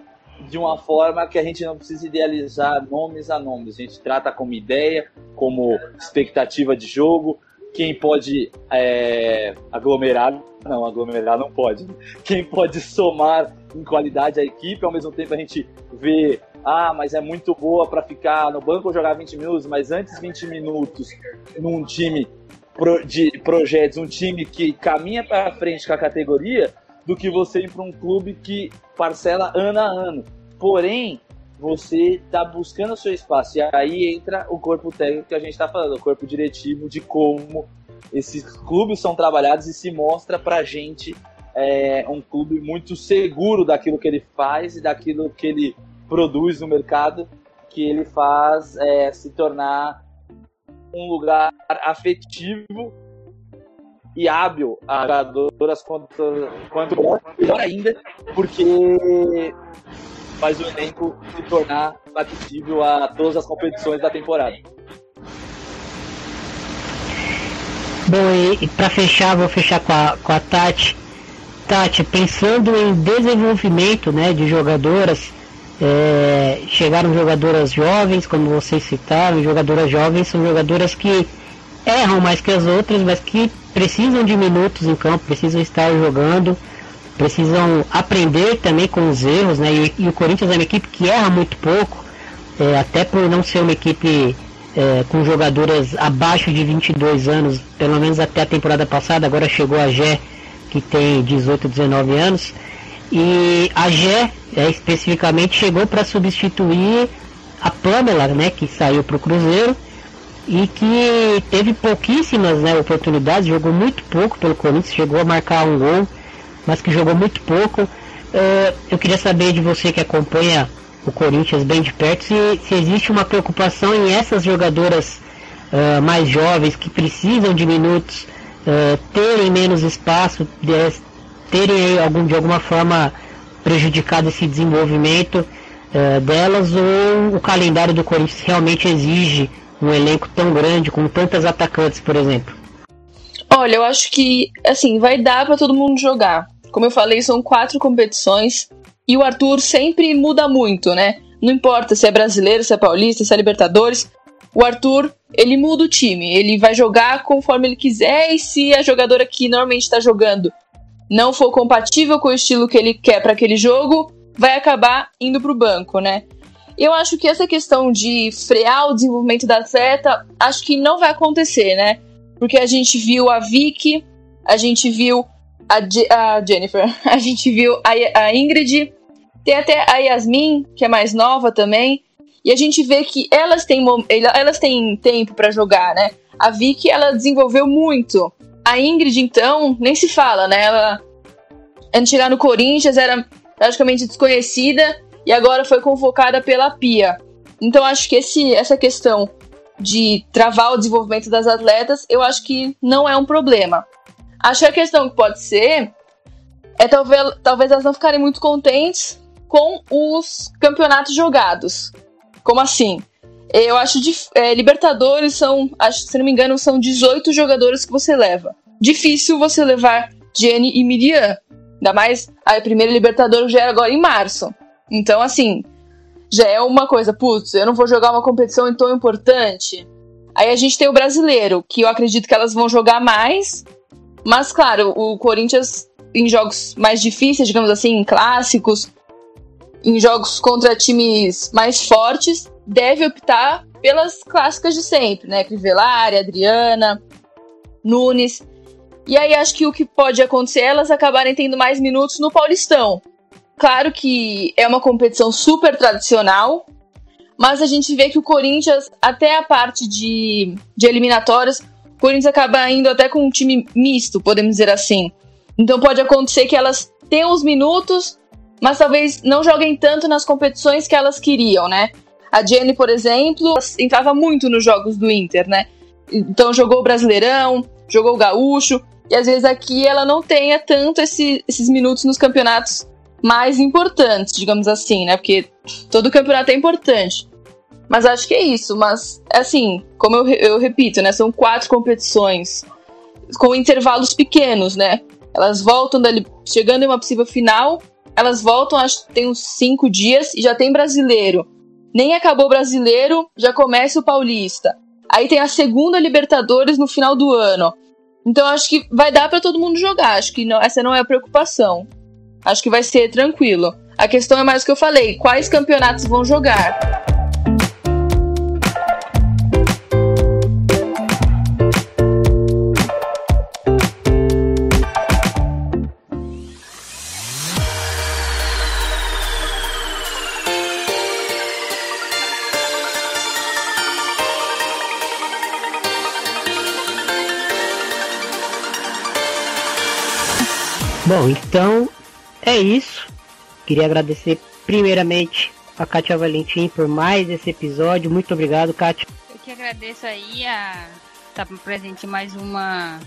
de uma forma que a gente não precisa idealizar nomes a nomes. A gente trata como ideia, como expectativa de jogo, quem pode é, aglomerar, não, aglomerar não pode. Quem pode somar em qualidade a equipe, ao mesmo tempo a gente vê ah, mas é muito boa para ficar no banco ou jogar 20 minutos, mas antes 20 minutos num time de projetos, um time que caminha para frente com a categoria, do que você ir para um clube que parcela ano a ano. Porém, você está buscando o seu espaço. E aí entra o corpo técnico que a gente está falando, o corpo diretivo de como esses clubes são trabalhados e se mostra para a gente é, um clube muito seguro daquilo que ele faz e daquilo que ele produz no mercado que ele faz é, se tornar um lugar afetivo e hábil a jogadoras quanto, quanto melhor ainda, porque faz o elenco se tornar acessível a todas as competições da temporada. Bom, e para fechar, vou fechar com a, com a Tati. Tati, pensando em desenvolvimento né, de jogadoras, é, chegaram jogadoras jovens, como vocês citaram, jogadoras jovens são jogadoras que erram mais que as outras, mas que precisam de minutos em campo, precisam estar jogando, precisam aprender também com os erros, né? E, e o Corinthians é uma equipe que erra muito pouco, é, até por não ser uma equipe é, com jogadoras abaixo de 22 anos, pelo menos até a temporada passada, agora chegou a Gé, que tem 18, 19 anos. E a Gé, é, especificamente, chegou para substituir a Pamela, né, que saiu para o Cruzeiro e que teve pouquíssimas né, oportunidades, jogou muito pouco pelo Corinthians, chegou a marcar um gol, mas que jogou muito pouco. Uh, eu queria saber de você que acompanha o Corinthians bem de perto se, se existe uma preocupação em essas jogadoras uh, mais jovens que precisam de minutos uh, terem menos espaço, de, terem algum, de alguma forma prejudicado esse desenvolvimento uh, delas ou o calendário do Corinthians realmente exige um elenco tão grande com tantas atacantes, por exemplo? Olha, eu acho que assim vai dar para todo mundo jogar. Como eu falei, são quatro competições e o Arthur sempre muda muito, né? Não importa se é brasileiro, se é paulista, se é Libertadores, o Arthur, ele muda o time. Ele vai jogar conforme ele quiser e se a jogadora que normalmente está jogando não for compatível com o estilo que ele quer para aquele jogo, vai acabar indo para o banco, né? Eu acho que essa questão de frear o desenvolvimento da atleta, acho que não vai acontecer, né? Porque a gente viu a Vicky, a gente viu a, a Jennifer, a gente viu a, a Ingrid, tem até a Yasmin, que é mais nova também. E a gente vê que elas têm, elas têm tempo para jogar, né? A Vicky, ela desenvolveu muito. A Ingrid, então, nem se fala, né? Ela, antes de chegar no Corinthians, era praticamente desconhecida e agora foi convocada pela Pia. Então, acho que esse, essa questão de travar o desenvolvimento das atletas, eu acho que não é um problema. Acho que a questão que pode ser é talvez, talvez elas não ficarem muito contentes com os campeonatos jogados. Como assim? Eu acho que é, Libertadores são, acho, se não me engano, são 18 jogadores que você leva. Difícil você levar Jenny e Miriam. Ainda mais a primeira Libertadores já era agora em março. Então, assim, já é uma coisa, putz, eu não vou jogar uma competição tão importante. Aí a gente tem o brasileiro, que eu acredito que elas vão jogar mais. Mas, claro, o Corinthians, em jogos mais difíceis, digamos assim, clássicos, em jogos contra times mais fortes, deve optar pelas clássicas de sempre, né? Crivellari, Adriana, Nunes. E aí acho que o que pode acontecer é elas acabarem tendo mais minutos no Paulistão. Claro que é uma competição super tradicional, mas a gente vê que o Corinthians, até a parte de, de eliminatórias, o Corinthians acaba indo até com um time misto, podemos dizer assim. Então pode acontecer que elas tenham os minutos, mas talvez não joguem tanto nas competições que elas queriam, né? A Jenny, por exemplo, entrava muito nos jogos do Inter, né? Então jogou o Brasileirão, jogou o Gaúcho, e às vezes aqui ela não tenha tanto esse, esses minutos nos campeonatos mais importantes, digamos assim, né? Porque todo campeonato é importante. Mas acho que é isso. Mas, assim, como eu, eu repito, né? São quatro competições com intervalos pequenos, né? Elas voltam dali, chegando em uma possível final, elas voltam, acho que tem uns cinco dias e já tem brasileiro. Nem acabou o brasileiro, já começa o paulista. Aí tem a segunda Libertadores no final do ano. Então acho que vai dar para todo mundo jogar. Acho que não, essa não é a preocupação. Acho que vai ser tranquilo. A questão é mais o que eu falei: quais campeonatos vão jogar? Bom, então é isso. Queria agradecer primeiramente a Kátia Valentim por mais esse episódio. Muito obrigado, Kátia. Eu que agradeço aí a estar presente em mais uma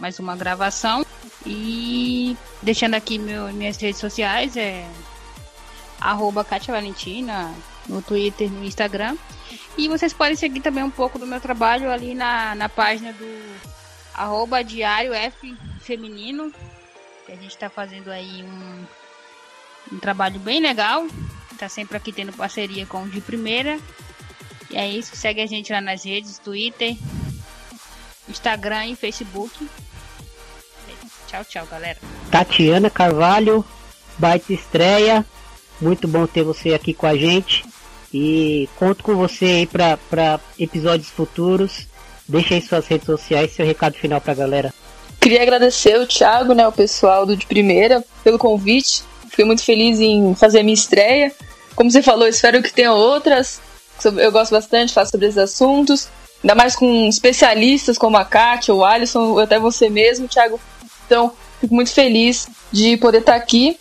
mais uma gravação e deixando aqui meu, minhas redes sociais é arroba Kátia Valentina no Twitter no Instagram e vocês podem seguir também um pouco do meu trabalho ali na, na página do arroba diário F feminino a gente está fazendo aí um, um trabalho bem legal. Tá sempre aqui tendo parceria com o de primeira. E é isso. Segue a gente lá nas redes, Twitter, Instagram e Facebook. Tchau, tchau, galera. Tatiana Carvalho, baita estreia. Muito bom ter você aqui com a gente. E conto com você aí para episódios futuros. Deixa aí suas redes sociais, seu recado final pra galera. Queria agradecer o Thiago, né, o pessoal do De Primeira, pelo convite. Fiquei muito feliz em fazer a minha estreia. Como você falou, espero que tenha outras. Eu gosto bastante, faço sobre esses assuntos. Ainda mais com especialistas como a Kátia, o Alisson, ou até você mesmo, Thiago. Então, fico muito feliz de poder estar aqui.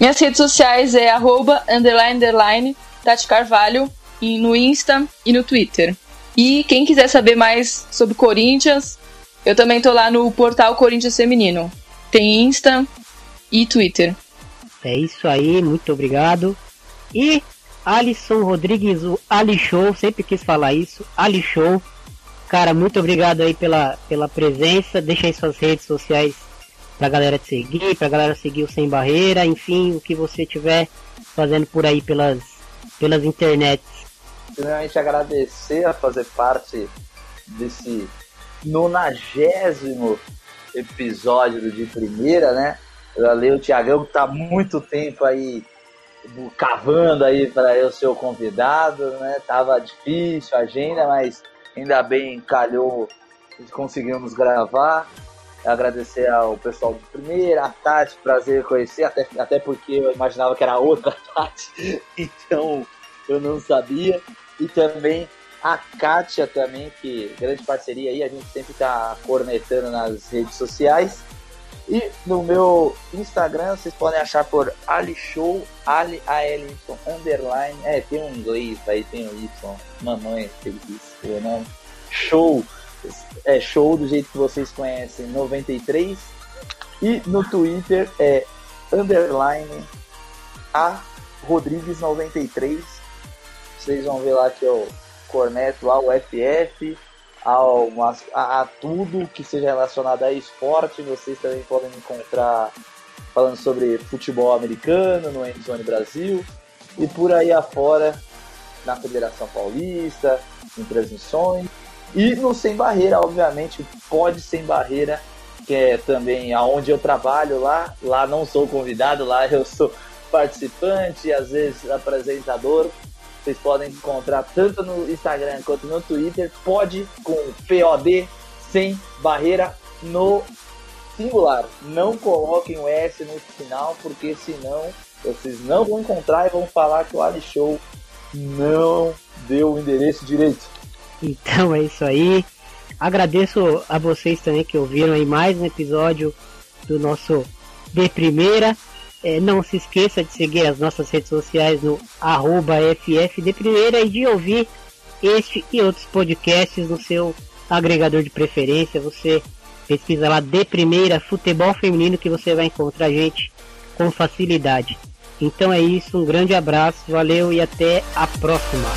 Minhas redes sociais é arroba, underline, underline, Tati Carvalho, no Insta e no Twitter. E quem quiser saber mais sobre Corinthians, Eu também tô lá no portal Corinthians Feminino. Tem Insta e Twitter. É isso aí, muito obrigado. E Alisson Rodrigues, o Ali Show, sempre quis falar isso, Ali Show. Cara, muito obrigado aí pela, pela presença. Deixa aí suas redes sociais pra galera te seguir, pra galera seguir o Sem Barreira, enfim, o que você tiver fazendo por aí pelas, pelas internets. Primeiramente agradecer a fazer parte desse nonagésimo episódio do de primeira, né? Valeu, Tiagão, que tá muito tempo aí cavando aí para eu ser o convidado, né? Tava difícil a agenda, mas ainda bem calhou conseguimos gravar. Agradecer ao pessoal de primeira, a Tati, prazer conhecer, até, até porque eu imaginava que era outra Tati, então eu não sabia. E também a Kátia também, que grande parceria aí, a gente sempre tá cornetando nas redes sociais. E no meu Instagram vocês podem achar por Alishow, Ali A L Y underline. É, tem um inglês aí, tem um Y, mamãe, ele disse o nome. Show, é show do jeito que vocês conhecem, 93. E no Twitter é underline A Rodrigues 93. Vocês vão ver lá que eu corneto ao FF, ao, a, a, tudo que seja relacionado a esporte. Vocês também podem encontrar falando sobre futebol americano no Endzone Brasil e por aí afora na Federação Paulista, em transmissões e no Sem Barreira, obviamente, pode Sem Barreira, que é também aonde eu trabalho lá. Lá não sou convidado, lá eu sou participante, às vezes apresentador, vocês podem encontrar tanto no Instagram quanto no Twitter. Pode com POD sem barreira no singular. Não coloquem o S no final, porque senão vocês não vão encontrar e vão falar que o Ali Show não deu o endereço direito. Então é isso aí. Agradeço a vocês também que ouviram aí mais um episódio do nosso De Primeira. É, não se esqueça de seguir as nossas redes sociais no arroba Primeira e de ouvir este e outros podcasts no seu agregador de preferência. Você pesquisa lá de primeira futebol feminino que você vai encontrar gente com facilidade. Então é isso, um grande abraço, valeu e até a próxima.